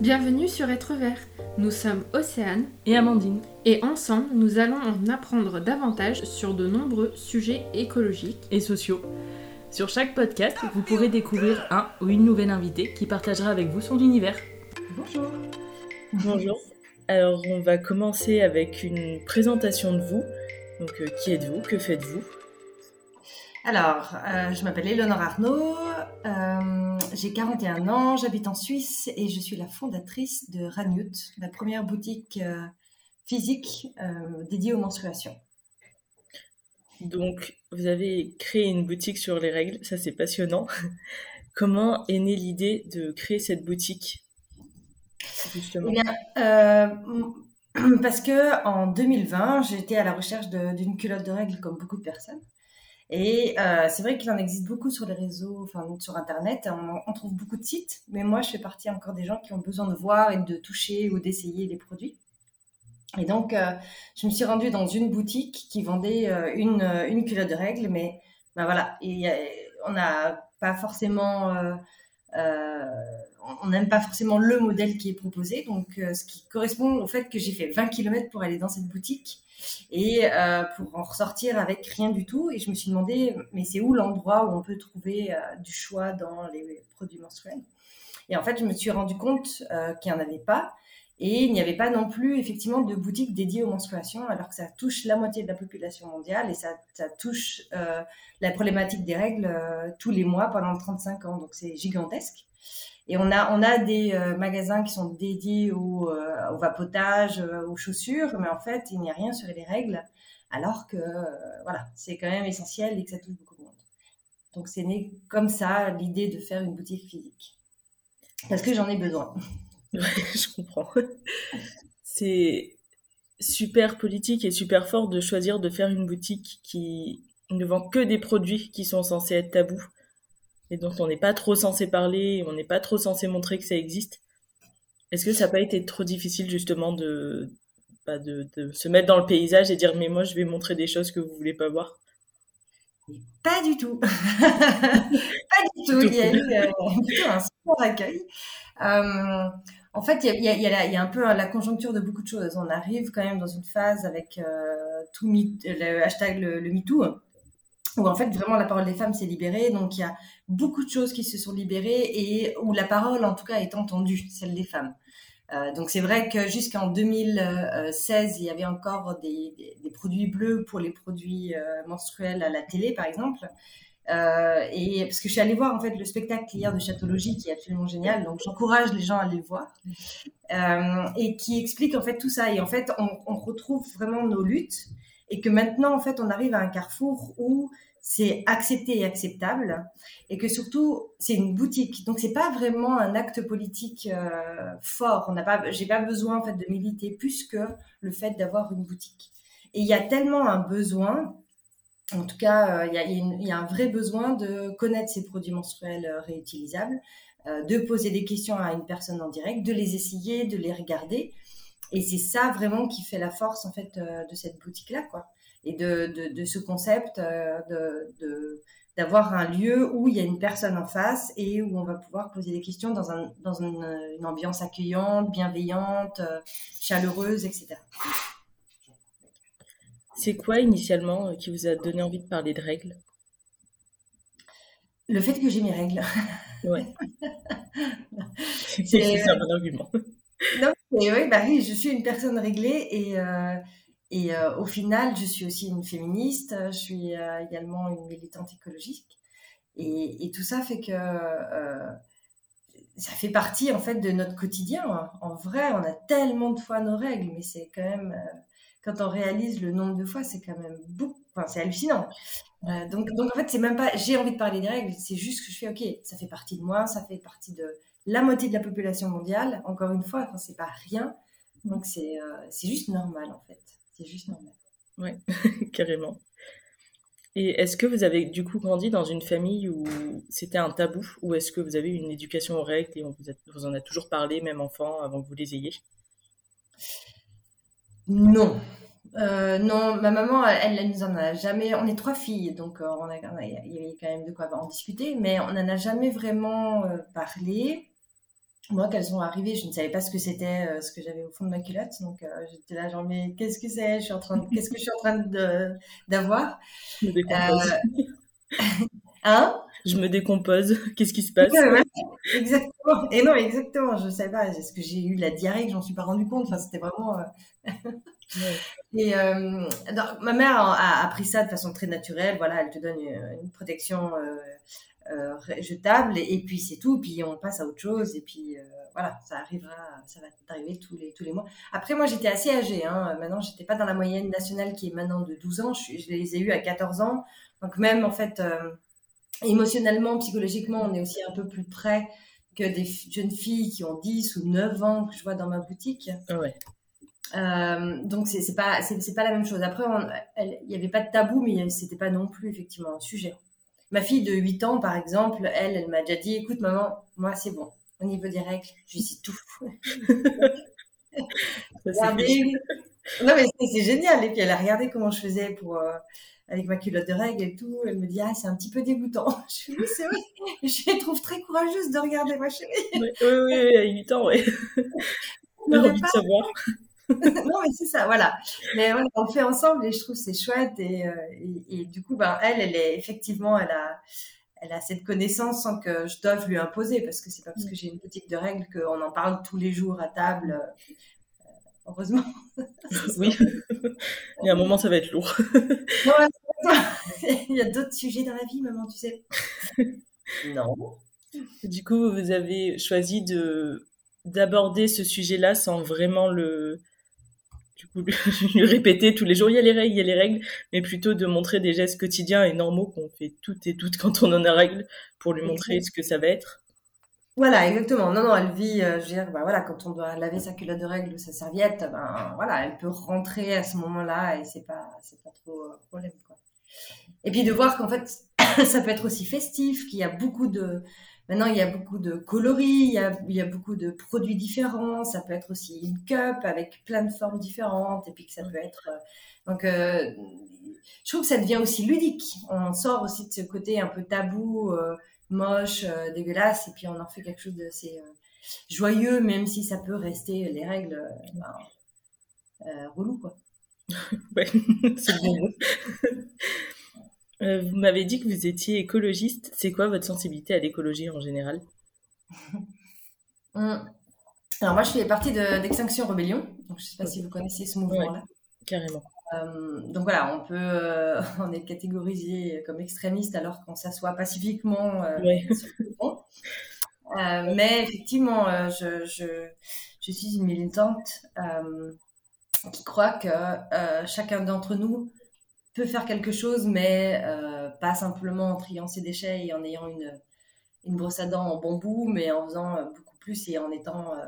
Bienvenue sur Être Vert. Nous sommes Océane et Amandine. Et ensemble, nous allons en apprendre davantage sur de nombreux sujets écologiques et sociaux. Sur chaque podcast, vous pourrez découvrir un ou une nouvelle invitée qui partagera avec vous son univers. Bonjour. Bonjour. Alors, on va commencer avec une présentation de vous. Donc, euh, qui êtes-vous? Que faites-vous? Alors, euh, je m'appelle Eleonore Arnaud, euh, j'ai 41 ans, j'habite en Suisse et je suis la fondatrice de Ranut, la première boutique euh, physique dédiée aux menstruations. Donc, vous avez créé une boutique sur les règles, ça c'est passionnant. Comment est née l'idée de créer cette boutique justement? Eh Parce que en 2020, j'étais à la recherche d'une culotte de règles comme beaucoup de personnes. Et euh, c'est vrai qu'il en existe beaucoup sur les réseaux, enfin sur Internet. On, trouve beaucoup de sites, mais moi, je fais partie encore des gens qui ont besoin de voir et de toucher ou d'essayer les produits. Et donc, euh, je me suis rendue dans une boutique qui vendait euh, une, une culotte de règles, mais ben voilà, et, on n'a pas forcément, on n'aime pas forcément le modèle qui est proposé. Donc, ce qui correspond au fait que j'ai fait 20 km pour aller dans cette boutique et euh, pour en ressortir avec rien du tout. Et je me suis demandé, mais c'est où l'endroit où on peut trouver euh, du choix dans les produits menstruels? Et en fait, je me suis rendu compte euh, qu'il n'y en avait pas. Et il n'y avait pas non plus effectivement de boutique dédiée aux menstruations, alors que ça touche la moitié de la population mondiale et ça, ça touche la problématique des règles tous les mois pendant 35 ans. Donc c'est gigantesque. Et on a, on a des euh, magasins qui sont dédiés au, euh, au vapotage, euh, aux chaussures, mais en fait, il n'y a rien sur les règles, alors que voilà, c'est quand même essentiel et que ça touche beaucoup de monde. Donc c'est né comme ça l'idée de faire une boutique physique. Parce que j'en ai besoin. je comprends. C'est super politique et super fort de choisir de faire une boutique qui ne vend que des produits qui sont censés être tabous et dont on n'est pas trop censé parler, on n'est pas trop censé montrer que ça existe. Est-ce que ça n'a pas été trop difficile justement de, bah, de, de, se mettre dans le paysage et dire mais moi je vais montrer des choses que vous voulez pas voir? Pas du tout. pas du tout. Il y a eu euh, un super accueil. Euh, en fait, il y, a, un peu la conjoncture de beaucoup de choses. On arrive quand même dans une phase avec euh, le hashtag le, MeToo où en fait vraiment la parole des femmes s'est libérée. Donc il y a beaucoup de choses qui se sont libérées et où la parole en tout cas est entendue, celle des femmes. Euh, donc c'est vrai que jusqu'en 2016, il y avait encore des, des, produits bleus pour les produits euh, menstruels à la télé, par exemple. Euh, et parce que je suis allée voir en fait le spectacle hier de Chatologie qui est absolument génial, donc j'encourage les gens à aller le voir. Euh, et qui explique en fait tout ça. Et en fait, on, on retrouve vraiment nos luttes. Et que maintenant en fait on arrive à un carrefour où c'est accepté et acceptable. Et que surtout c'est une boutique. Donc c'est pas vraiment un acte politique euh, fort. On n'a pas j'ai pas besoin en fait de militer plus que le fait d'avoir une boutique. Et il y a tellement un besoin en tout cas euh, il, y a, un vrai besoin de connaître ces produits menstruels euh, réutilisables de poser des questions à une personne en direct de les essayer de les regarder et c'est ça vraiment qui fait la force en fait de cette boutique là quoi et de, ce concept euh, de, d'avoir un lieu où il y a une personne en face et où on va pouvoir poser des questions dans, un, une, ambiance accueillante, bienveillante, euh, chaleureuse, etc. C'est quoi initialement euh, qui vous a donné envie de parler de règles? Le fait que j'ai mes règles. Ouais. c'est un bon argument. Non, oui, bah oui, je suis une personne réglée et, et euh, au final, je suis aussi une féministe, je suis euh, également une militante écologique. Et, et, tout ça fait que euh, ça fait partie en fait de notre quotidien. En vrai, on a tellement de fois nos règles, mais c'est quand même, quand on réalise le nombre de fois, c'est quand même beaucoup, enfin, c'est hallucinant. donc, donc en fait, c'est même pas, j'ai envie de parler des règles, c'est juste que je fais, ok, ça fait partie de moi, ça fait partie de la moitié de la population mondiale. Encore une fois, enfin, c'est pas rien. Donc c'est c'est juste normal en fait. C'est juste normal. Ouais, carrément. Et est-ce que vous avez du coup grandi dans une famille où c'était un tabou ou est-ce que vous avez une éducation aux règles et on vous, vous, en a toujours parlé, même enfant, avant que vous les ayez? Non. Euh, non, ma maman, elle, elle, nous en a jamais. On est trois filles, donc euh, on a, il y avait quand même de quoi en discuter, mais on n'en a jamais vraiment euh, parlé. moi, qu'elles sont arrivées, je ne savais pas ce que c'était, ce que j'avais au fond de ma culotte. Donc, j'étais là, genre, mais qu'est-ce que c'est? Je suis en train, qu'est-ce que je suis en train de d'avoir? Hein? Je me décompose. Qu'est-ce qui se passe Exactement. Et non, exactement. Je ne savais pas. Est-ce que j'ai eu la diarrhée que j'en suis pas rendu compte Enfin, c'était vraiment. Et ma mère a, a, pris ça de façon très naturelle. Voilà, elle te donne une, une protection euh, jetable et, puis c'est tout. Puis on passe à autre chose et puis euh, voilà, ça arrivera, ça va arriver tous les tous les mois. Après moi j'étais assez âgée. Hein. Maintenant j'étais pas dans la moyenne nationale qui est maintenant de 12 ans. Je, je les ai eu à 14 ans. Donc même en fait euh, émotionnellement, psychologiquement, on est aussi un peu plus près que des jeunes filles qui ont 10 ou 9 ans que je vois dans ma boutique. Ouais. Euh, donc c'est pas c'est pas la même chose. Après il n'y avait pas de tabou, mais c'était pas non plus effectivement un sujet. Ma fille de 8 ans, par exemple, elle, elle m'a déjà dit, écoute maman, moi c'est bon. Au niveau des règles, je suis tout. non mais c'est génial. Et puis elle a regardé comment je faisais pour euh, avec ma culotte de règles et tout. Elle me dit ah c'est un petit peu dégoûtant. Je suis oui c'est vrai. Je les trouve très courageuse de regarder ma chérie. Oui oui, oui à 8 ans oui. J'ai envie de savoir. non, mais c'est ça, voilà. Mais on le fait ensemble et je trouve c'est chouette. Et, euh, et, du coup, ben, elle, elle est effectivement, elle a, elle a cette connaissance sans que je doive lui imposer parce que c'est pas parce que j'ai une boutique de règles qu'on en parle tous les jours à table. Heureusement. oui. Il y a un moment, ça va être lourd. Il y a d'autres sujets dans la vie, maman, tu sais. non. Du coup, vous avez choisi de d'aborder ce sujet-là sans vraiment le du coup, lui répéter tous les jours, il y a les règles, il y a les règles, mais plutôt de montrer des gestes quotidiens et normaux qu'on fait toutes et toutes quand on en a règles pour lui montrer ce que ça va être. Voilà, exactement. Non, non, elle vit, euh, je veux dire, bah, voilà, quand on doit laver sa culotte de règles ou sa serviette, ben voilà, elle peut rentrer à ce moment-là et c'est pas, c'est pas trop euh, problème, quoi. Et puis de voir qu'en fait, ça peut être aussi festif, qu'il y a beaucoup de, Maintenant, il y a beaucoup de coloris, il y a, il y a beaucoup de produits différents. Ça peut être aussi une cup avec plein de formes différentes. Et puis que ça peut être. Euh, donc, euh, je trouve que ça devient aussi ludique. On sort aussi de ce côté un peu tabou, euh, moche, dégueulasse. Et puis on en fait quelque chose d'assez joyeux, même si ça peut rester les règles ben, relou, quoi. ouais, c'est bon. Euh, vous m'avez dit que vous étiez écologiste. C'est quoi votre sensibilité à l'écologie en général? Hum. Alors moi, je fais partie d'Extinction Rebellion. Donc, je ne sais pas si vous connaissez ce mouvement-là. carrément. Euh, donc voilà, on peut, euh, on est catégorisé comme extrémiste alors qu'on s'assoit pacifiquement sur le pont. mais effectivement, je, je, je, suis une militante qui croit que chacun d'entre nous peut faire quelque chose, mais euh, pas simplement en triant ses déchets et en ayant une, une brosse à dents en bambou, mais en faisant euh, beaucoup plus et en étant euh,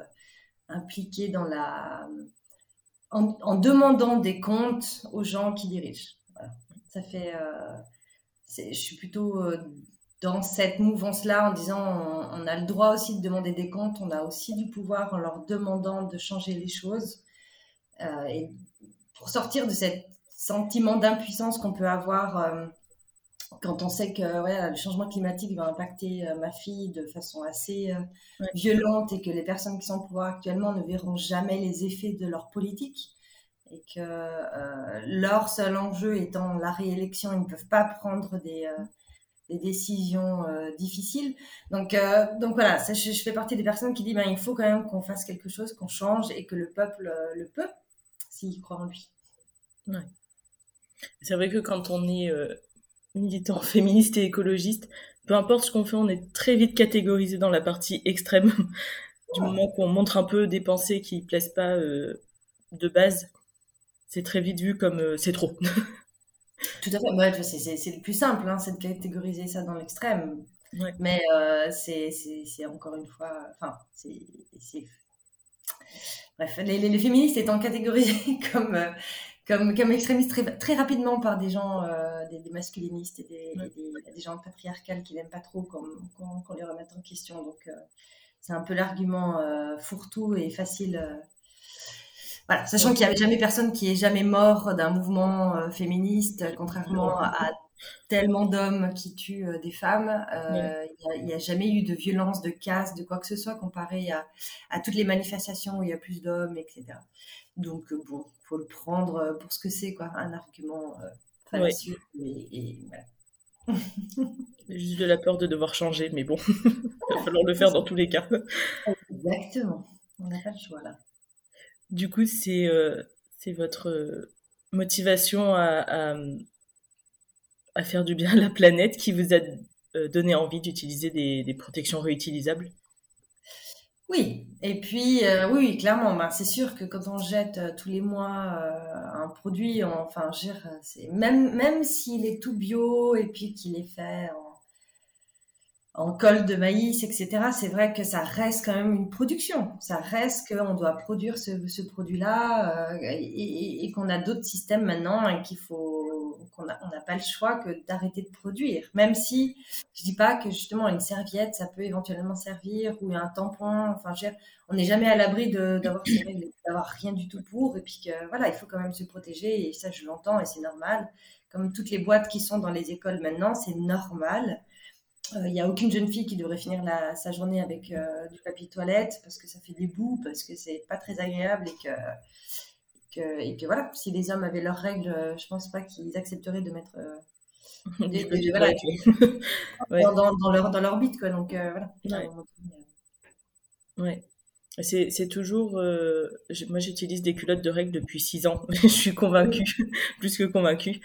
impliqué dans la. En, demandant des comptes aux gens qui dirigent. Ça fait. je suis plutôt dans cette mouvance-là en disant on, a le droit aussi de demander des comptes, on a aussi du pouvoir en leur demandant de changer les choses. et pour sortir de cette sentiment d'impuissance qu'on peut avoir euh, quand on sait que le changement climatique va impacter euh, ma fille de façon assez euh, violente et que les personnes qui sont au pouvoir actuellement ne verront jamais les effets de leur politique et que leur seul enjeu étant la réélection, ils ne peuvent pas prendre des, des décisions difficiles. Donc, donc voilà, ça, je, fais partie des personnes qui disent ben, il faut quand même qu'on fasse quelque chose, qu'on change et que le peuple le peut s'il croit en lui. Ouais. C'est vrai que quand on est euh, militant féministe et écologiste, peu importe ce qu'on fait, on est très vite catégorisé dans la partie extrême. du moment qu'on montre un peu des pensées qui plaisent pas euh, de base, c'est très vite vu comme euh, c'est trop. Tout à fait. c'est le plus simple, hein, c'est de catégoriser ça dans l'extrême. Mais c'est encore une fois. Enfin, c'est. Bref, les, les, féministes étant catégorisés comme comme, comme extrémiste très, très rapidement par des gens, euh, des, masculinistes et des, des, gens patriarcales qui n'aiment pas trop qu'on les remette en question. Donc, euh, c'est un peu l'argument euh, fourre-tout et facile. Voilà, sachant qu'il n'y avait jamais personne qui est jamais mort d'un mouvement féministe, contrairement à tellement d'hommes qui tuent des femmes. Il n'y a, jamais eu de violence, de casse, de quoi que ce soit comparé à, à toutes les manifestations où il y a plus d'hommes, etc. Donc, bon, faut le prendre pour ce que c'est, quoi, un argument fallacieux. Et, voilà. Juste de la peur de devoir changer, mais bon, il va falloir le faire dans tous les cas. Exactement. On n'a pas le choix là. Du coup, c'est euh, votre motivation à, à, faire du bien à la planète qui vous a euh, donné envie d'utiliser des, des, protections réutilisables? Oui, et puis euh, oui, clairement, ben, c'est sûr que quand on jette tous les mois un produit, enfin, c'est même même s'il est tout bio et puis qu'il est fait en en col de maïs, etc., c'est vrai que ça reste quand même une production. Ça reste qu'on doit produire ce, produit-là euh, et, qu'on a d'autres systèmes maintenant et qu'il faut qu'on n'a pas le choix que d'arrêter de produire. Même si je dis pas que justement une serviette ça peut éventuellement servir ou un tampon. Enfin, on n'est jamais à l'abri d'avoir d'avoir rien du tout pour et puis que voilà, il faut quand même se protéger et ça je l'entends et c'est normal. Comme toutes les boîtes qui sont dans les écoles maintenant, c'est normal. Il euh, n'y a aucune jeune fille qui devrait finir sa journée avec euh, du papier toilette parce que ça fait des bouts, parce que c'est pas très agréable et que, et que voilà, si les hommes avaient leurs règles, euh, je pense pas qu'ils accepteraient de mettre des, dans, leur, dans leur bite. Quoi. Donc voilà. Ouais. C'est toujours. moi, j'utilise des culottes de règles depuis 6 ans. je suis convaincue, plus que convaincue.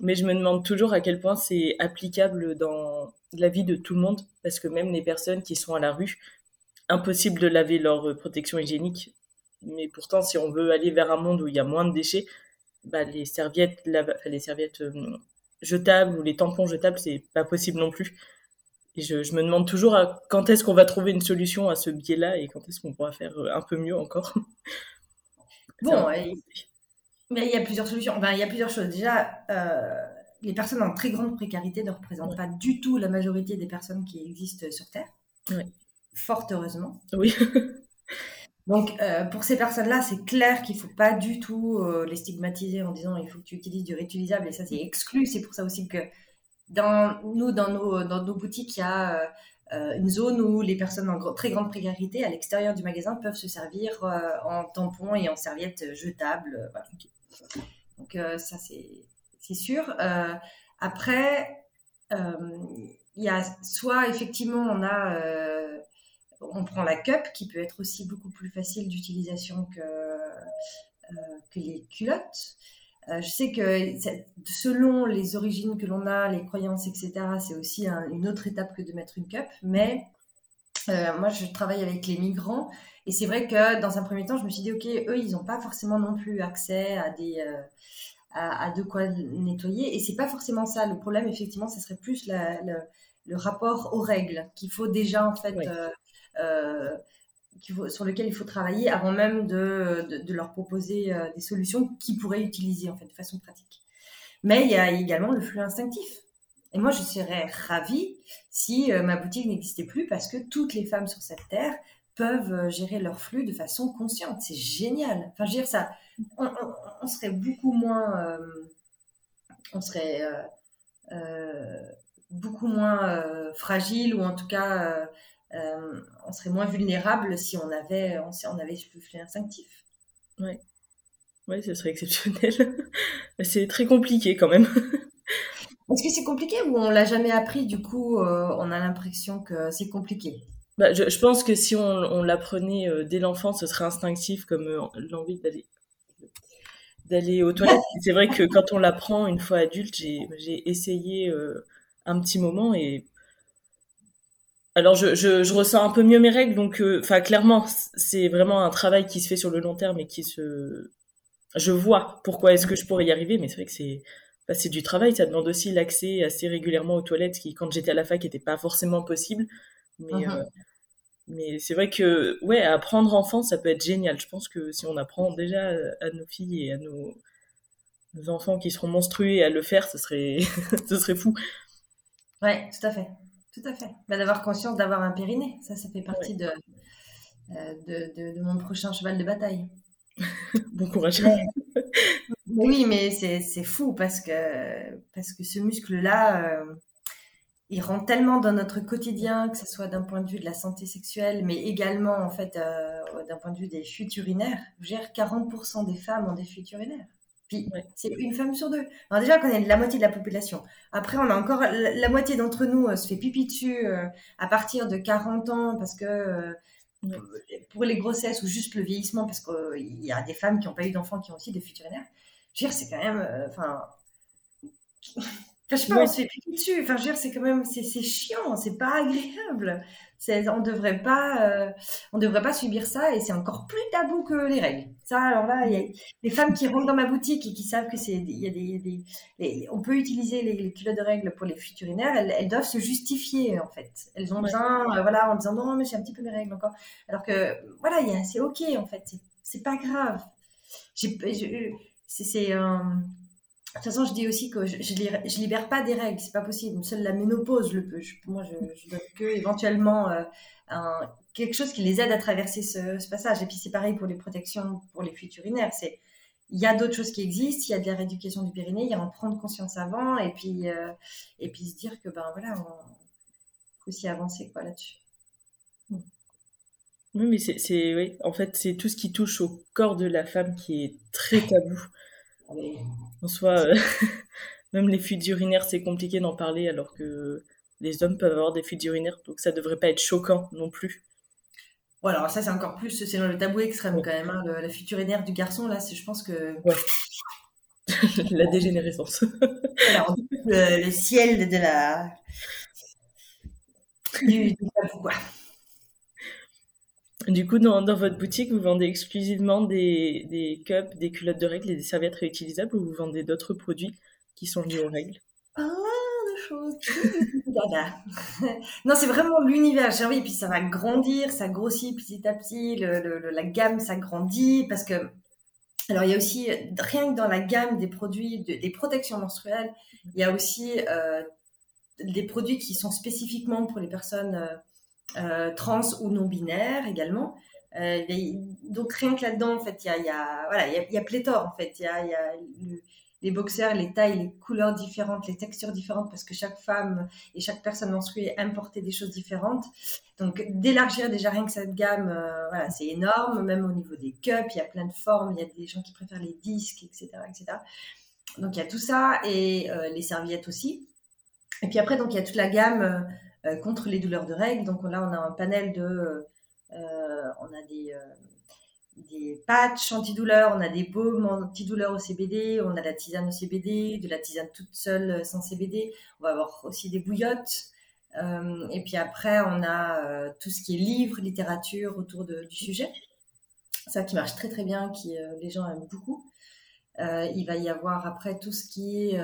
Mais je me demande toujours à quel point c'est applicable dans la vie de tout le monde, parce que même les personnes qui sont à la rue, impossible de laver leur protection hygiénique. Mais pourtant, si on veut aller vers un monde où il y a moins de déchets, bah, les serviettes, les serviettes euh, jetables ou les tampons jetables, c'est pas possible non plus. Et je, me demande toujours quand est-ce qu'on va trouver une solution à ce biais-là et quand est-ce qu'on pourra faire euh, un peu mieux encore. Bon, mais il y a plusieurs solutions. il y a plusieurs choses. Déjà, euh, les personnes en très grande précarité ne représentent pas du tout la majorité des personnes qui existent sur Terre. Oui. Fort heureusement. Oui. Donc, euh, pour ces personnes-là, c'est clair qu'il ne faut pas du tout euh, les stigmatiser en disant il faut que tu utilises du réutilisable et ça, c'est exclu. C'est pour ça aussi que dans, nous, dans nos, dans nos boutiques, il y a une zone où les personnes en très grande précarité, à l'extérieur du magasin, peuvent se servir en tampons et en serviettes jetables. Voilà. Donc euh, ça, c'est sûr. Euh, après, euh, il y a soit effectivement, on a on prend la cup qui peut être aussi beaucoup plus facile d'utilisation que, que les culottes. je sais que selon les origines que l'on a, les croyances, etc., c'est aussi une autre étape que de mettre une cup. Mais moi, je travaille avec les migrants et c'est vrai que dans un premier temps, je me suis dit, OK, eux, ils n'ont pas forcément non plus accès à des... Euh, à, de quoi nettoyer. Et c'est pas forcément ça. Le problème, effectivement, ce serait plus le, rapport aux règles qu'il faut déjà, en fait, euh, euh, sur lequel il faut travailler avant même de, de, leur proposer des solutions qu'ils pourraient utiliser, en fait, de façon pratique. Mais il y a également le flux instinctif. Et moi, je serais ravie si ma boutique n'existait plus parce que toutes les femmes sur cette terre peuvent euh, gérer leur flux de façon consciente. C'est génial. Enfin, je veux dire, ça, on, serait beaucoup moins, euh, on serait euh, beaucoup moins fragile ou en tout cas, on serait moins vulnérable si on avait, on, avait ce flux instinctif. Ouais. Ouais, ce serait exceptionnel. c'est très compliqué quand même. Est-ce que c'est compliqué ou on l'a jamais appris Du coup, on a l'impression que c'est compliqué? Bah, je, pense que si on, l'apprenait euh, dès l'enfance, ce serait instinctif comme euh, l'envie d'aller d'aller aux toilettes. C'est vrai que quand on l'apprend une fois adulte, j'ai essayé euh, un petit moment et alors je, ressens un peu mieux mes règles, donc enfin clairement c'est vraiment un travail qui se fait sur le long terme et qui se je vois pourquoi est-ce que je pourrais y arriver, mais c'est vrai que c'est bah, c'est du travail, ça demande aussi l'accès assez régulièrement aux toilettes, qui quand j'étais à la fac n'était pas forcément possible. Mais, uh-huh mais c'est vrai que ouais, apprendre enfant, ça peut être génial. Je pense que si on apprend déjà à nos filles et à nos, enfants qui seront monstrués à le faire, ce serait, ce serait fou. Ouais, tout à fait. Tout à fait. Bah, d'avoir conscience d'avoir un périnée, ça, ça fait partie de, euh, de, de, mon prochain cheval de bataille. bon courage. Oui, mais c'est fou parce que, parce que ce muscle-là, euh, il rentre tellement dans notre quotidien, que ce soit d'un point de vue de la santé sexuelle, mais également en fait euh, d'un point de vue des fuites urinaires. Dire, 40% des femmes ont des fuites urinaires. Puis c'est une femme sur deux. Alors déjà, on est la moitié de la population. Après, on a encore la, moitié d'entre nous euh, se fait pipi dessus à partir de 40 ans parce que pour les grossesses ou juste le vieillissement, parce qu'il y a des femmes qui n'ont pas eu d'enfants qui ont aussi des fuites urinaires. Je veux dire, c'est quand même, enfin. Enfin, je sais pas, on se fait piquer dessus. Enfin, je veux dire, c'est quand même, c'est chiant, c'est pas agréable. On devrait pas, euh, on devrait pas subir ça et c'est encore plus tabou que les règles. Ça, alors là, il y a les femmes qui rentrent dans ma boutique et qui savent que c'est, il y a des, on peut utiliser les, culottes de règles pour les fuites urinaires. Elles, doivent se justifier en fait. Elles ont besoin, euh, voilà, en disant non, mais j'ai un petit peu mes règles encore. Alors que, voilà, c'est ok en fait. C'est pas grave. C'est, de toute façon, je dis aussi que je, je, libère pas des règles, c'est pas possible. Seule la ménopause le peut. moi, je, je donne que éventuellement euh, un, quelque chose qui les aide à traverser ce, passage. Et puis c'est pareil pour les protections pour les fuites urinaires. C'est il y a d'autres choses qui existent. Il y a de la rééducation du périnée. Il y a en prendre conscience avant et puis euh, et puis se dire que ben voilà, on faut aussi avancer quoi là-dessus. Oui, mais c'est oui. En fait, c'est tout ce qui touche au corps de la femme qui est très tabou. En soi, euh, même les fuites urinaires, c'est compliqué d'en parler alors que les hommes peuvent avoir des fuites urinaires, donc ça devrait pas être choquant non plus. Voilà, alors ça c'est encore plus, c'est le tabou extrême quand même. Hein, la fuite urinaire du garçon, là, je pense que. la dégénérescence. alors, le, ciel de la. Du, du tabou, quoi. Du coup, dans, votre boutique, vous vendez exclusivement des, des, cups, des culottes de règles et des serviettes réutilisables ou vous vendez d'autres produits qui sont liés aux règles? Plein de choses. non, c'est vraiment l'univers. J'ai envie, puis ça va grandir, ça grossit petit à petit, la gamme s'agrandit parce que. Alors, il y a aussi, rien que dans la gamme des produits, des protections menstruelles, il y a aussi euh, des produits qui sont spécifiquement pour les personnes. Euh, euh, trans ou non binaires également. Euh, donc rien que là-dedans, en fait, il y a, voilà, il y a, pléthore, en fait. Il y a, les boxeurs, les tailles, les couleurs différentes, les textures différentes, parce que chaque femme et chaque personne menstruée aime porter des choses différentes. Donc d'élargir déjà rien que cette gamme, euh, voilà, c'est énorme. Même au niveau des cups, il y a plein de formes. Il y a des gens qui préfèrent les disques, etc., etc. Donc il y a tout ça et les serviettes aussi. Et puis après, donc il y a toute la gamme euh, contre les douleurs de règles. Donc là, on a un panel de, euh, on a des euh, des patchs antidouleurs, on a des baumes antidouleurs au CBD, on a la tisane au CBD, de la tisane toute seule sans CBD, on va avoir aussi des bouillottes. et puis après, on a tout ce qui est livres, littérature autour de, du sujet. Ça qui marche très très bien, qui les gens aiment beaucoup. il va y avoir après tout ce qui est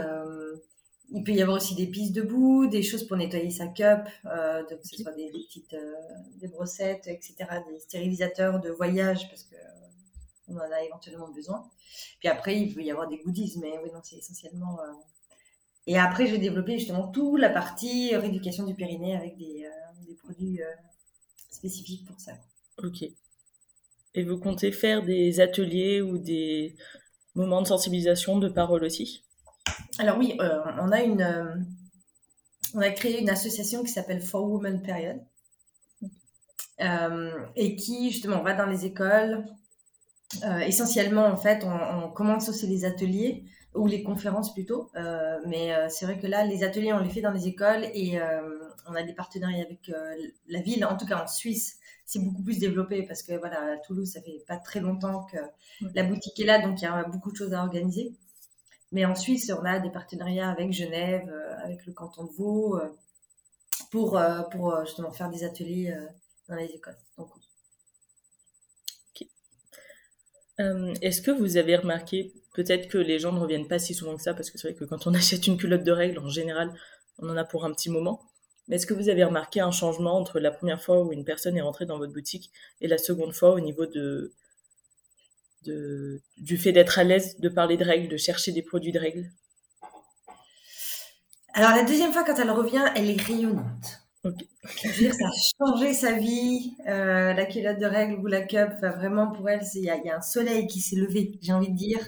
il peut y avoir aussi des pistes debout, des choses pour nettoyer sa cup, euh, donc que ce soit des, petites euh, des brossettes, etc., des stérilisateurs de voyage parce que euh, on en a éventuellement besoin. Puis après, il peut y avoir des goodies, mais oui, non, c'est essentiellement. Euh, et après, je vais développer justement toute la partie rééducation du périnée avec des, des produits spécifiques pour ça. Ok. Et vous comptez faire des ateliers ou des moments de sensibilisation de parole aussi? Alors oui, euh, on a une, euh, on a créé une association qui s'appelle For Women Period euh, et qui justement va dans les écoles. essentiellement, en fait, on, commence aussi les ateliers ou les conférences plutôt. mais c'est vrai que là, les ateliers, on les fait dans les écoles et on a des partenariats avec la ville, en tout cas en Suisse. C'est beaucoup plus développé parce que voilà, à Toulouse, ça fait pas très longtemps que la boutique est là, donc il y a beaucoup de choses à organiser. Mais en Suisse, on a des partenariats avec Genève, euh, avec le canton de Vaud, euh, pour, euh, justement faire des ateliers dans les écoles. Est-ce que vous avez remarqué, peut-être que les gens ne reviennent pas si souvent que ça, parce que c'est vrai que quand on achète une culotte de règles, en général, on en a pour un petit moment. Mais est-ce que vous avez remarqué un changement entre la première fois où une personne est rentrée dans votre boutique et la seconde fois au niveau de, du fait d'être à l'aise de parler de règles, de chercher des produits de règles Alors la deuxième fois quand elle revient, elle est rayonnante. Je veux dire, ça a changé sa vie. Euh, la culotte de règles ou la cup, vraiment pour elle, il y, a un soleil qui s'est levé, j'ai envie de dire.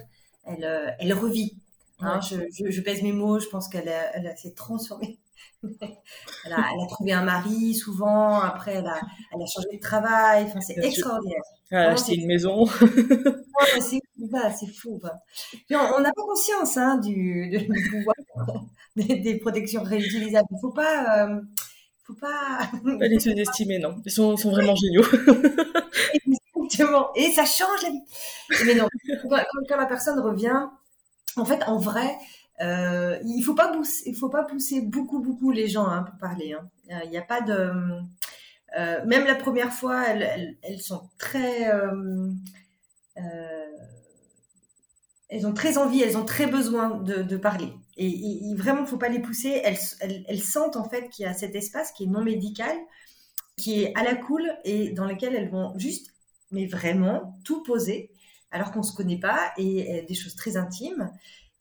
elle, elle revit. Hein, je, je, pèse mes mots, je pense qu'elle elle s'est transformée. Elle, a, elle, a, trouvé un mari souvent, après elle a, elle a changé de travail, enfin, c'est extraordinaire. Elle a acheté une maison. c'est fou. on n'a pas conscience hein, du, du, pouvoir des, protections réutilisables. Il ne faut pas... Euh, faut pas... pas les sous-estimer, non. Ils sont, sont vraiment géniaux. Exactement. Et ça change la vie. Mais non, quand la personne revient, en fait, en vrai, euh, il faut pas il faut pas pousser beaucoup, beaucoup les gens hein, pour parler. Hein. Il n'y a pas de, euh, même la première fois, elles, sont très, euh, euh, elles ont très envie, elles ont très besoin de, parler. Et, et, vraiment, faut pas les pousser. Elles sentent en fait qu'il y a cet espace qui est non médical, qui est à la cool et dans lequel elles vont juste, mais vraiment, tout poser alors qu'on se connaît pas et, des choses très intimes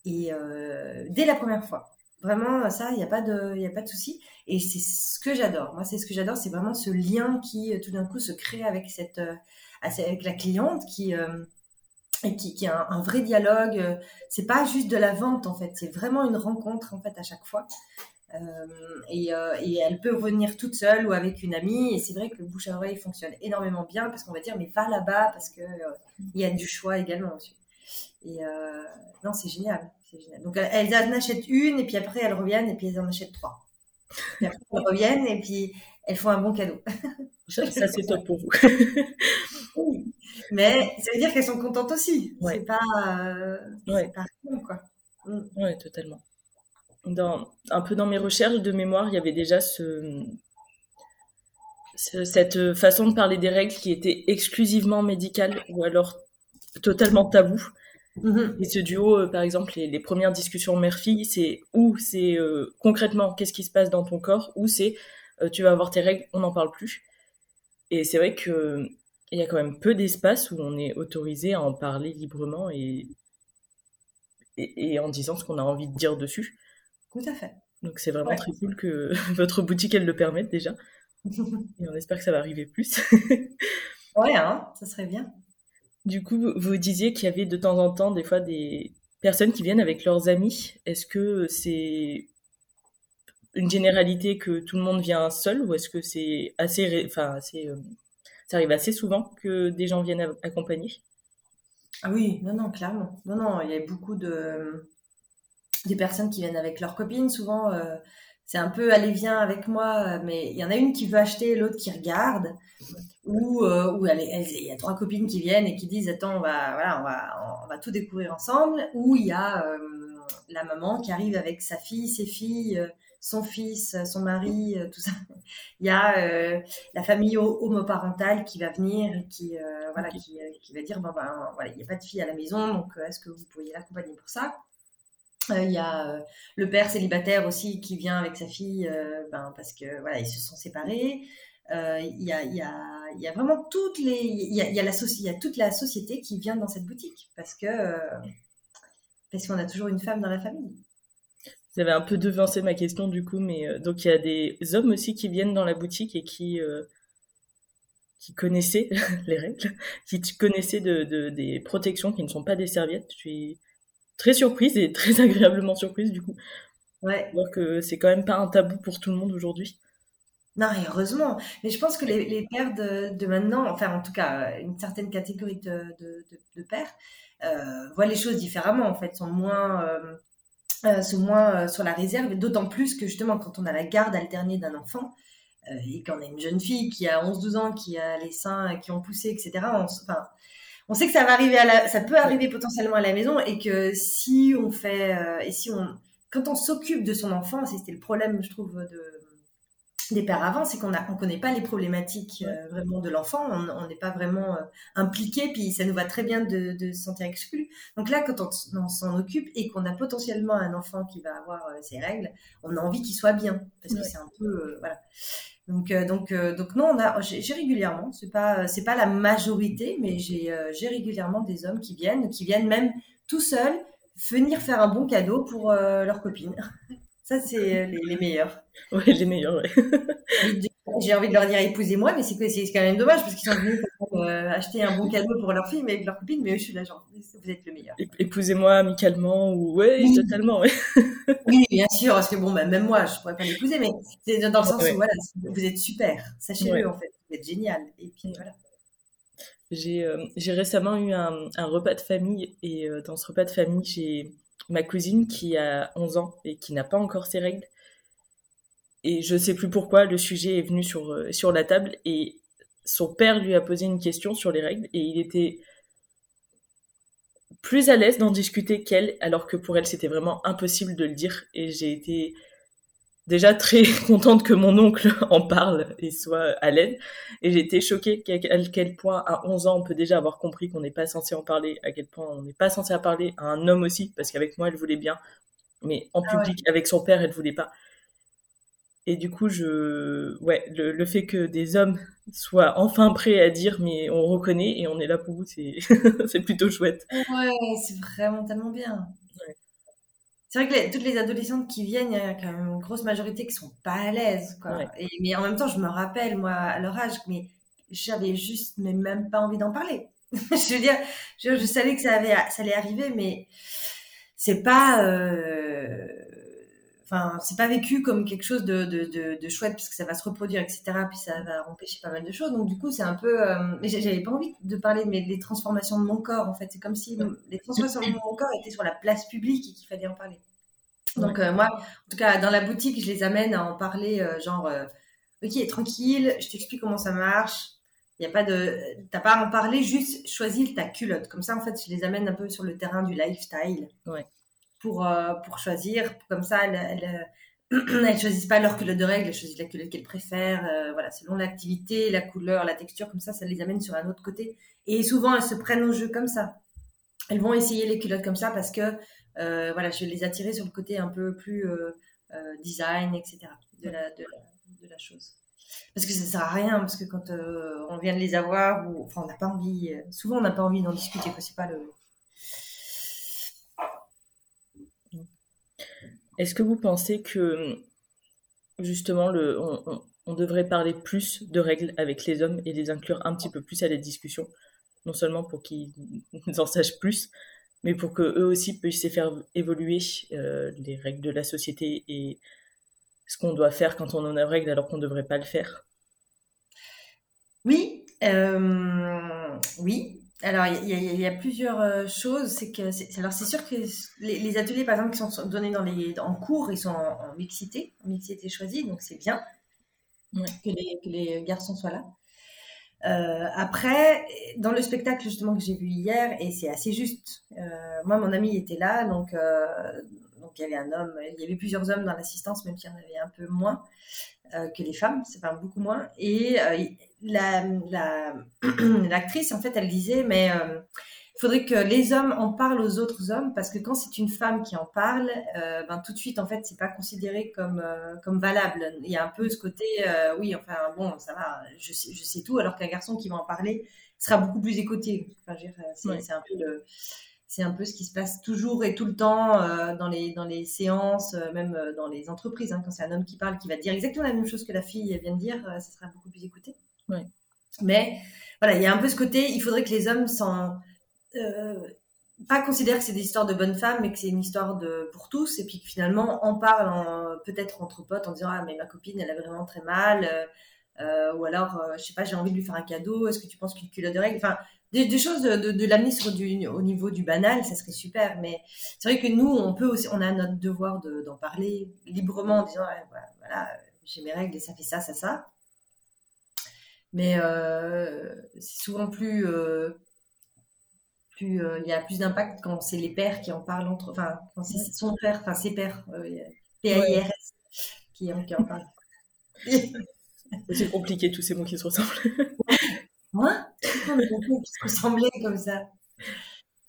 et euh, dès la première fois. Vraiment, ça, il n'y a pas de, il a pas de souci. Et c'est ce que j'adore. Moi, c'est ce que j'adore, c'est vraiment ce lien qui tout d'un coup se crée avec cette, euh, avec la cliente qui et qui, a un, vrai dialogue. C'est pas juste de la vente en fait, c'est vraiment une rencontre en fait à chaque fois. Euh, et, euh, et, elle peut revenir toute seule ou avec une amie. Et c'est vrai que le bouche à oreille fonctionne énormément bien parce qu'on va dire mais va là-bas parce que il y a du choix également. Et non, c'est génial, c'est génial. Donc elles en achètent une et puis après elles reviennent et puis elles en achètent trois. Et après elles reviennent et puis elles font un bon cadeau. ça, c'est top pour vous. Mais ça veut dire qu'elles sont contentes aussi. C'est pas, euh, ouais. pas quoi. Mm. Oui, totalement. Dans, un peu dans mes recherches de mémoire, il y avait déjà ce, cette façon de parler des règles qui était exclusivement médicale ou alors totalement tabou. Mm-hmm. Et ce duo, euh, par exemple, les, premières discussions mère-fille, c'est où c'est euh, concrètement qu'est-ce qui se passe dans ton corps, ou c'est tu vas avoir tes règles, on n'en parle plus. Et c'est vrai que il y a quand même peu d'espace où on est autorisé à en parler librement et, et, en disant ce qu'on a envie de dire dessus. Tout à fait. Donc c'est vraiment très cool que votre boutique, elle le permette déjà. et on espère que ça va arriver plus. ouais, hein, ça serait bien. Du coup, vous disiez qu'il y avait de temps en temps des fois des personnes qui viennent avec leurs amis. Est-ce que c'est une généralité que tout le monde vient seul ou est-ce que c'est assez, enfin, assez euh, ça arrive assez souvent que des gens viennent accompagner? Ah oui, non, non, clairement. Non, non, il y a beaucoup de des personnes qui viennent avec leurs copines. Souvent, euh, c'est un peu allez viens avec moi, mais il y en a une qui veut acheter, l'autre qui regarde. Ou euh, il y a trois copines qui viennent et qui disent attends, on va voilà, on va on va tout découvrir ensemble. Ou il y a euh, la maman qui arrive avec sa fille, ses filles son fils, son mari, euh, tout ça. Il y a euh, la famille homoparentale qui va venir et qui, euh, voilà, qui, va dire bon, ben, voilà, il n'y a pas de fille à la maison, donc est-ce que vous pourriez l'accompagner pour ça? Il y a le père célibataire aussi qui vient avec sa fille ben, parce que voilà ils se sont séparés. Il y, a, y, a, y, a, vraiment toutes les il y a, y a la y a toute la société qui vient dans cette boutique parce que parce qu'on a toujours une femme dans la famille. Vous avez un peu devancé ma question du coup, mais euh, donc il y a des hommes aussi qui viennent dans la boutique et qui euh, qui connaissaient les règles, qui connaissaient de, de, des protections qui ne sont pas des serviettes. Je suis très surprise et très agréablement surprise du coup. Ouais. Voir que c'est quand même pas un tabou pour tout le monde aujourd'hui. Non, heureusement. Mais je pense que les, les pères de, de, maintenant, enfin en tout cas une certaine catégorie de, de, de pères, euh, voient les choses différemment en fait, sont moins euh, euh, sont moins euh, sur la réserve, d'autant plus que justement quand on a la garde alternée d'un enfant et qu'on a une jeune fille qui a 11-12 ans, qui a les seins qui ont poussé, etc. On, enfin, on sait que ça va arriver à la, ça peut arriver potentiellement à la maison et que si on fait et si on quand on s'occupe de son enfant, c'était le problème je trouve de des pères avant, c'est qu'on ne on connaît pas les problématiques euh, vraiment de l'enfant, on n'est pas vraiment euh, impliqué, puis ça nous va très bien de, de se sentir exclu. Donc là, quand on, s'en occupe et qu'on a potentiellement un enfant qui va avoir euh, ses règles, on a envie qu'il soit bien, parce que c'est un peu voilà. Donc donc donc non, on a j'ai régulièrement, c'est pas c'est pas la majorité, mais j'ai j'ai régulièrement des hommes qui viennent, qui viennent même tout seuls venir faire un bon cadeau pour leur copine. Ça, c'est les, les, meilleurs. Oui, les meilleurs, oui. J'ai envie de leur dire épousez-moi, mais c'est quand même dommage parce qu'ils sont venus euh, acheter un bon cadeau pour leur fille, mais avec leur copine, mais eux, je suis l'agent. Vous êtes le meilleur. Épousez-moi amicalement ou ouais, oui. totalement. Ouais. oui, bien sûr, parce que bon, bah, même moi, je pourrais pas l'épouser, mais c'est dans le sens où voilà, vous êtes super. Sachez-le en fait, vous êtes génial. Et puis voilà. J'ai euh, récemment eu un, un, repas de famille et euh, dans ce repas de famille, j'ai ma cousine qui a 11 ans et qui n'a pas encore ses règles. Et je sais plus pourquoi le sujet est venu sur, euh, sur la table et son père lui a posé une question sur les règles et il était plus à l'aise d'en discuter qu'elle, alors que pour elle c'était vraiment impossible de le dire. Et j'ai été déjà très contente que mon oncle en parle et soit à l'aide. Et j'ai été choquée à quel point à 11 ans on peut déjà avoir compris qu'on n'est pas censé en parler, à quel point on n'est pas censé en parler à un homme aussi, parce qu'avec moi elle voulait bien, mais en ah public avec son père elle voulait pas. Et du coup, je, ouais, le, le, fait que des hommes soient enfin prêts à dire, mais on reconnaît et on est là pour vous, c'est, c'est plutôt chouette. Ouais, c'est vraiment tellement bien. C'est vrai que les, toutes les adolescentes qui viennent, il y a quand même une grosse majorité qui sont pas à l'aise, quoi. Et, mais en même temps, je me rappelle, moi, à leur âge, mais j'avais juste, mais même pas envie d'en parler. je veux dire, je, je, savais que ça, avait, ça allait arriver, mais c'est pas, euh, enfin, c'est pas vécu comme quelque chose de, de, de, de, chouette parce que ça va se reproduire, etc. Puis ça va empêcher pas mal de choses. Donc du coup, c'est un peu, euh, mais j'avais pas envie de parler mais des transformations de mon corps. En fait, c'est comme si les transformations de mon corps étaient sur la place publique et qu'il fallait en parler. Donc euh, moi, en tout cas, dans la boutique, je les amène à en parler, euh, genre, euh, ok, tranquille, je t'explique comment ça marche. Il y a pas de, t'as pas à en parler, juste choisis ta culotte. Comme ça, en fait, je les amène un peu sur le terrain du lifestyle. Ouais. Pour pour choisir, comme ça, elles, elles, choisissent pas leur culotte de règle, elles choisissent la culotte qu'elles préfèrent. voilà, selon l'activité, la couleur, la texture, comme ça, ça les amène sur un autre côté. Et souvent, elles se prennent au jeu comme ça. Elles vont essayer les culottes comme ça parce que euh, voilà, je vais les attirer sur le côté un peu plus euh, euh, design, etc. de la, de la chose parce que ça sert à rien parce que quand on vient de les avoir enfin on n'a pas envie souvent on n'a pas envie d'en discuter c'est pas est-ce que vous pensez que justement on, devrait parler plus de règles avec les hommes et les inclure un petit peu plus à la discussion non seulement pour qu'ils en sachent plus mais pour que eux aussi puissent faire évoluer euh, les règles de la société et ce qu'on doit faire quand on en a règles alors qu'on ne devrait pas le faire? Oui, euh, oui. Alors il y, y, a plusieurs euh, choses. C'est que alors c'est sûr que les, ateliers par exemple qui sont donnés dans les en cours, ils sont en, mixité, en mixité choisie, donc c'est bien que, les, que les garçons soient là. Euh, après, dans le spectacle justement que j'ai vu hier, et c'est assez juste, euh, moi mon ami était là, donc euh, donc il y avait un homme, il y avait plusieurs hommes dans l'assistance, même s'il y en avait un peu moins euh, que les femmes, c'est pas beaucoup moins. Et euh, la l'actrice en fait, elle disait mais il faudrait que les hommes en parlent aux autres hommes parce que quand c'est une femme qui en parle, euh, ben tout de suite en fait c'est pas considéré comme euh, comme valable. Il y a un peu ce côté euh, oui enfin bon ça va je sais, je sais tout alors qu'un garçon qui va en parler sera beaucoup plus écouté. Enfin, c'est un peu le c'est un peu ce qui se passe toujours et tout le temps euh, dans les dans les séances, euh, même dans les entreprises. Hein, quand c'est un homme qui parle, qui va dire exactement la même chose que la fille vient de dire, ça sera beaucoup plus écouté. Ouais. Mais voilà, il y a un peu ce côté, il faudrait que les hommes s'en euh, pas considérer que c'est des histoires de bonnes femmes, mais que c'est une histoire de pour tous, et puis que finalement on parle peut-être entre potes en disant ah mais ma copine elle a vraiment très mal, euh, euh, ou alors je sais pas j'ai envie de lui faire un cadeau, est-ce que tu penses qu'une culotte de règle, enfin des, choses de, de, l'amener sur du au niveau du banal, ça serait super, mais c'est vrai que nous on peut aussi on a notre devoir d'en parler librement en disant voilà, voilà j'ai mes règles et ça fait ça ça ça, mais c'est souvent plus plus euh, il y a plus d'impact quand c'est les pères qui en parlent entre enfin quand c'est son père enfin ses pères euh, P-A-I-R-S qui, qui, en parlent c'est compliqué tous ces mots qui se ressemblent moi? Qui se ressemblaient comme ça?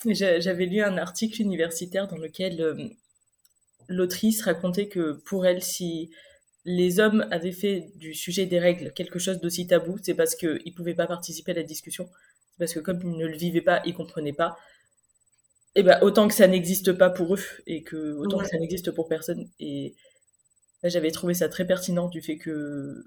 J'avais lu un article universitaire dans lequel euh, l'autrice racontait que pour elle si les hommes avaient fait du sujet des règles quelque chose d'aussi tabou, c'est parce qu'ils ne pouvaient pas participer à la discussion parce que comme ils ne le vivaient pas, ils comprenaient pas. Et eh ben autant que ça n'existe pas pour eux et que autant que ça n'existe pour personne. Et j'avais trouvé ça très pertinent du fait que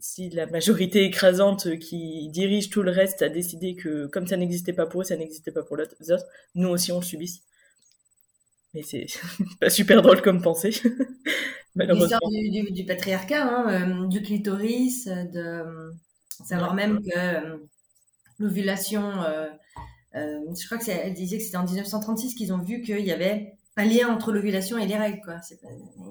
si la majorité écrasante qui dirige tout le reste a décidé que comme ça n'existait pas pour eux, ça n'existait pas pour les autres, nous aussi on le subisse. Mais c'est pas super drôle comme pensée, malheureusement. Du, du, patriarcat, hein, euh, du clitoris, de savoir même que euh, l'ovulation, euh, je crois que elle disait que c'était en 1936 qu'ils ont vu qu'il y avait un lien entre l'ovulation et les règles, quoi. C'est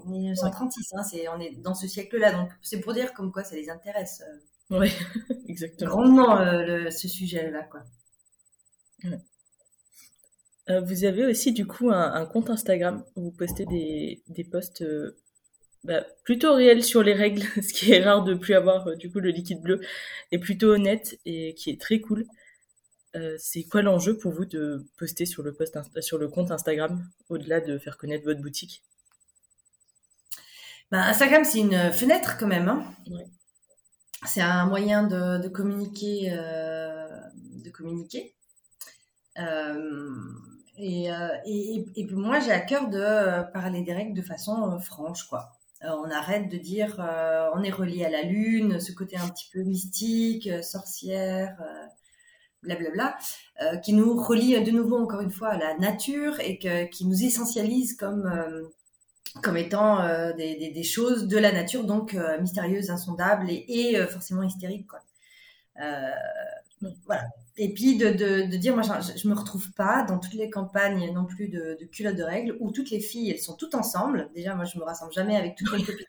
1936, hein, c'est, on est dans ce siècle-là, donc c'est pour dire comme quoi ça les intéresse. Euh, oui, exactement. Grandement euh, ce sujet-là, quoi. Euh, vous avez aussi du coup un, compte Instagram où vous postez des, des posts bah, plutôt réels sur les règles, ce qui est rare de plus avoir du coup le liquide bleu, et plutôt honnête et qui est très cool. Euh, c'est quoi l'enjeu pour vous de poster sur le, post sur le compte Instagram, au-delà de faire connaître votre boutique? Ben, Instagram, c'est une fenêtre quand même. Hein. C'est un moyen de, communiquer. Euh, de communiquer. Euh, et, et, et, moi, j'ai à cœur de parler des règles de façon franche, quoi. on arrête de dire on est relié à la lune, ce côté un petit peu mystique, sorcière blablabla, euh, qui nous relie de nouveau encore une fois à la nature et qui nous essentialise comme euh, comme étant euh, des, choses de la nature, donc mystérieuses, insondables et, forcément hystériques. Voilà. Et puis de, de, dire, moi, je, ne me retrouve pas dans toutes les campagnes non plus de, culottes de règles où toutes les filles, elles sont toutes ensemble. Déjà, moi, je me rassemble jamais avec toutes les copines.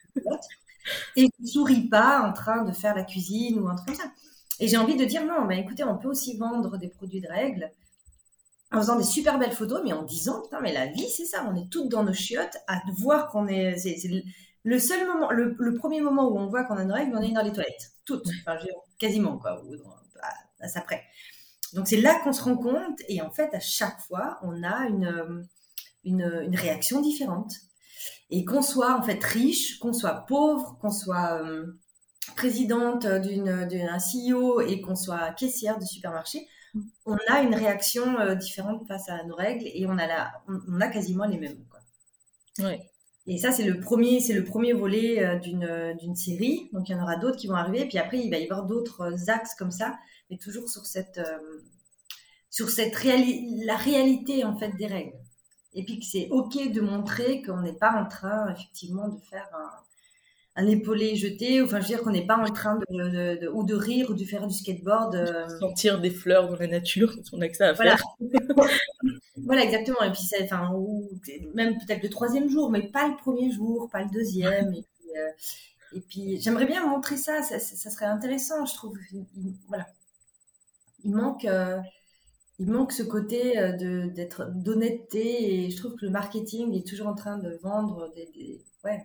Et je souris pas en train de faire la cuisine ou un truc comme ça. Et j'ai envie de dire non, mais écoutez, on peut aussi vendre des produits de règles en faisant des super belles photos, mais en disant, putain, mais la vie, c'est ça, on est toutes dans nos chiottes à voir qu'on est. C'est, le seul moment, le, premier moment où on voit qu'on a nos règles, on est dans les toilettes. Toutes, enfin, quasiment, quoi, ou à, ça près. Donc c'est là qu'on se rend compte, et en fait, à chaque fois, on a une, une, une réaction différente. Et qu'on soit en fait riche, qu'on soit pauvre, qu'on soit. Euh, présidente d'une, d'un CEO et qu'on soit caissière de supermarché, on a une réaction euh, différente face à nos règles et on a, la, on, a quasiment les mêmes. Quoi. Ouais. Et ça, c'est le premier, c'est le premier volet euh, d'une, d'une série. Donc, il y en aura d'autres qui vont arriver. Et puis après, il va y avoir d'autres euh, axes comme ça, mais toujours sur cette, sur cette réali- la réalité, en fait, des règles. Et puis que c'est OK de montrer qu'on n'est pas en train, effectivement, de faire un, un épaulé jeté, enfin je veux dire qu'on n'est pas en train de, ou de rire ou de faire du skateboard. Euh... Sentir des fleurs dans la nature, on a que ça à faire. voilà, exactement. Et puis ça, enfin, même peut-être le troisième jour, mais pas le premier jour, pas le deuxième. et puis, euh, puis j'aimerais bien montrer ça, ça, serait intéressant, je trouve. voilà, il manque. Euh, il manque ce côté de, d'être d'honnêteté et je trouve que le marketing est toujours en train de vendre des, des ouais,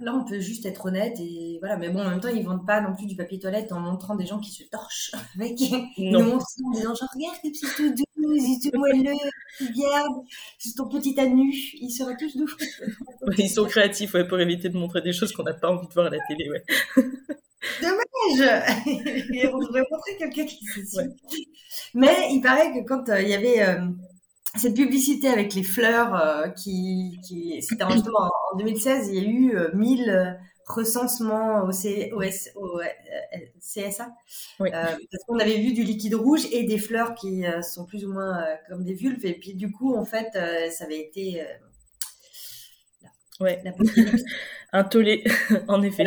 Là, on peut juste être honnête et voilà. Mais bon, en même temps, ils vendent pas non plus du papier toilette en montrant des gens qui se torchent avec. Ils nous montrent en disant genre, regarde, c'est tout doux, c'est tout moelleux, regarde, c'est ton petit anus. Ils seraient tous doux. ils sont créatifs, ouais, pour éviter de montrer des choses qu'on n'a pas envie de voir à la télé, ouais. Dommage On devrait montrer quelqu'un qui se ouais. Mais il paraît que quand euh, il y avait. Euh, cette publicité avec les fleurs euh, qui, qui c'était justement en 2016, il y a eu 1000 euh, recensements au, C, au, au CSA oui. euh, parce qu'on avait vu du liquide rouge et des fleurs qui euh, sont plus ou moins comme des vulves et puis du coup en fait ça avait été ouais. un tollé en effet.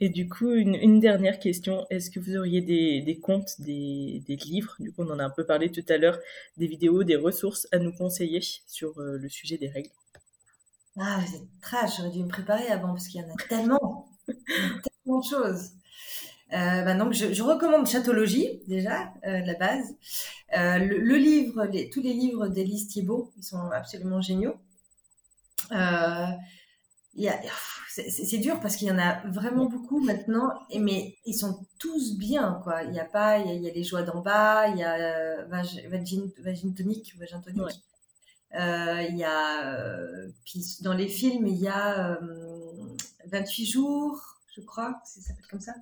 Et du coup, une, dernière question. Est-ce que vous auriez des, des comptes, des, des, livres? Du coup, on en a un peu parlé tout à l'heure, des vidéos, des ressources à nous conseiller sur euh, le sujet des règles. Ah, c'est trash, j'aurais dû me préparer avant parce qu'il y en a tellement, tellement de choses. Euh, bah donc je, je, recommande Chatologie déjà euh, la base. Le, le, livre, les, tous les livres d'Élise Thiebaud, ils sont absolument géniaux. Euh, c'est dur parce qu'il y en a vraiment beaucoup maintenant, et, mais ils sont tous bien, quoi. Il y a pas, il y a, les joies d'en bas, il y a euh, Vagin, Vagin Tonic, Vagin Tonic. Euh, il y a, euh, puis dans les films, il y a 28 jours, je crois, ça s'appelle comme ça.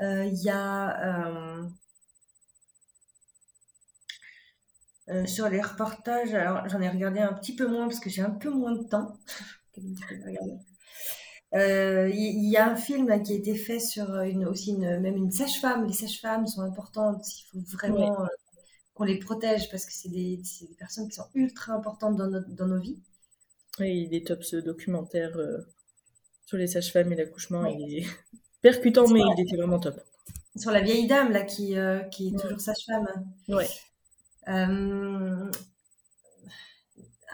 il y a sur les reportages, alors j'en ai regardé un petit peu moins parce que j'ai un peu moins de temps. Euh, Il y, a un film là, qui a été fait sur une, aussi une, même une sage-femme. Les sages-femmes sont importantes. Il faut vraiment euh, qu'on les protège parce que c'est des, des, personnes qui sont ultra importantes dans, notre, dans nos vies. Oui, il est top ce documentaire euh, sur les sages-femmes et l'accouchement. Il est percutant, mais il était vraiment top. Sur la vieille dame là qui, euh, qui est toujours sage-femme. Ouais.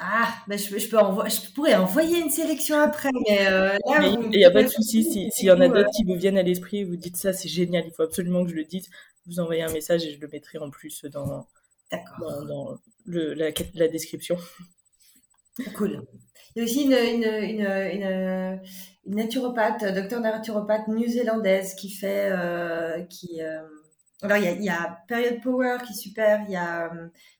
Euh, ah, ben je, je, peux je pourrais envoyer une sélection après, mais euh, là, il n'y a pas de souci. S'il si y en a d'autres qui vous viennent à l'esprit et vous dites ça, c'est génial, il faut absolument que je le dise, vous envoyez un message et je le mettrai en plus dans, dans, dans le, la, la, description. Cool. Il y a aussi une, une, une, une, une naturopathe, docteur naturopathe néo-zélandaise qui fait. Euh, qui, euh... Alors, il y, a, y a Period Power qui est super, il y a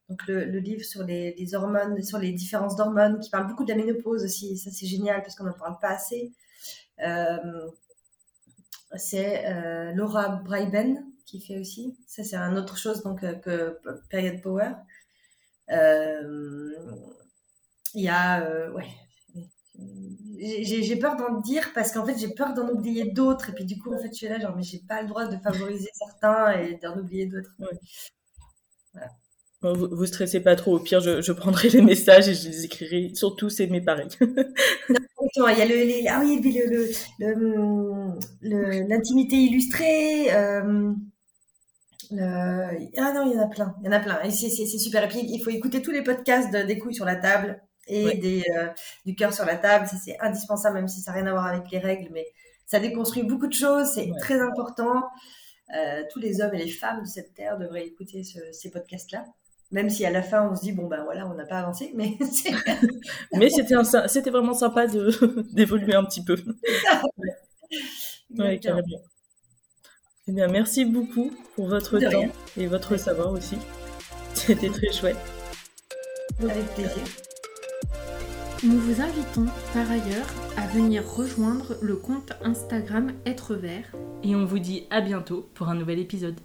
donc le, le, livre sur les, les, hormones, sur les différences d'hormones, qui parle beaucoup de la ménopause aussi. Ça, c'est génial parce qu'on n'en parle pas assez. Euh, c'est euh, Laura Braiben qui fait aussi. Ça, c'est un autre chose donc, euh, que Period Power. Euh, il y a. Euh, ouais. J'ai peur d'en dire parce qu'en fait, j'ai peur d'en oublier d'autres. Et puis, du coup, en fait, je suis là, genre, mais j'ai pas le droit de favoriser certains et d'en oublier d'autres. Ouais. Voilà. Vous, vous stressez pas trop. Au pire, je, je, prendrai les messages et je les écrirai. Surtout, c'est mes pareils. non, il y a le, les, ah oui, le, le, l'intimité illustrée. Euh, le... Ah non, il y en a plein. Il y en a plein. Et c'est, super. Et puis, il faut écouter tous les podcasts de, des couilles sur la table et ouais. des, euh, du cœur sur la table. Ça, c'est indispensable, même si ça n'a rien à voir avec les règles. Mais ça déconstruit beaucoup de choses. C'est ouais. très important. Euh, tous les hommes et les femmes de cette terre devraient écouter ce, ces podcasts-là même si à la fin on se dit bon ben voilà on n'a pas avancé mais mais c'était un, c'était vraiment sympa de d'évoluer un petit peu ouais, carrément eh bien merci beaucoup pour votre de temps rien. et votre savoir aussi c'était très chouette avec plaisir nous vous invitons par ailleurs à venir rejoindre le compte Instagram Être Vert. Et on vous dit à bientôt pour un nouvel épisode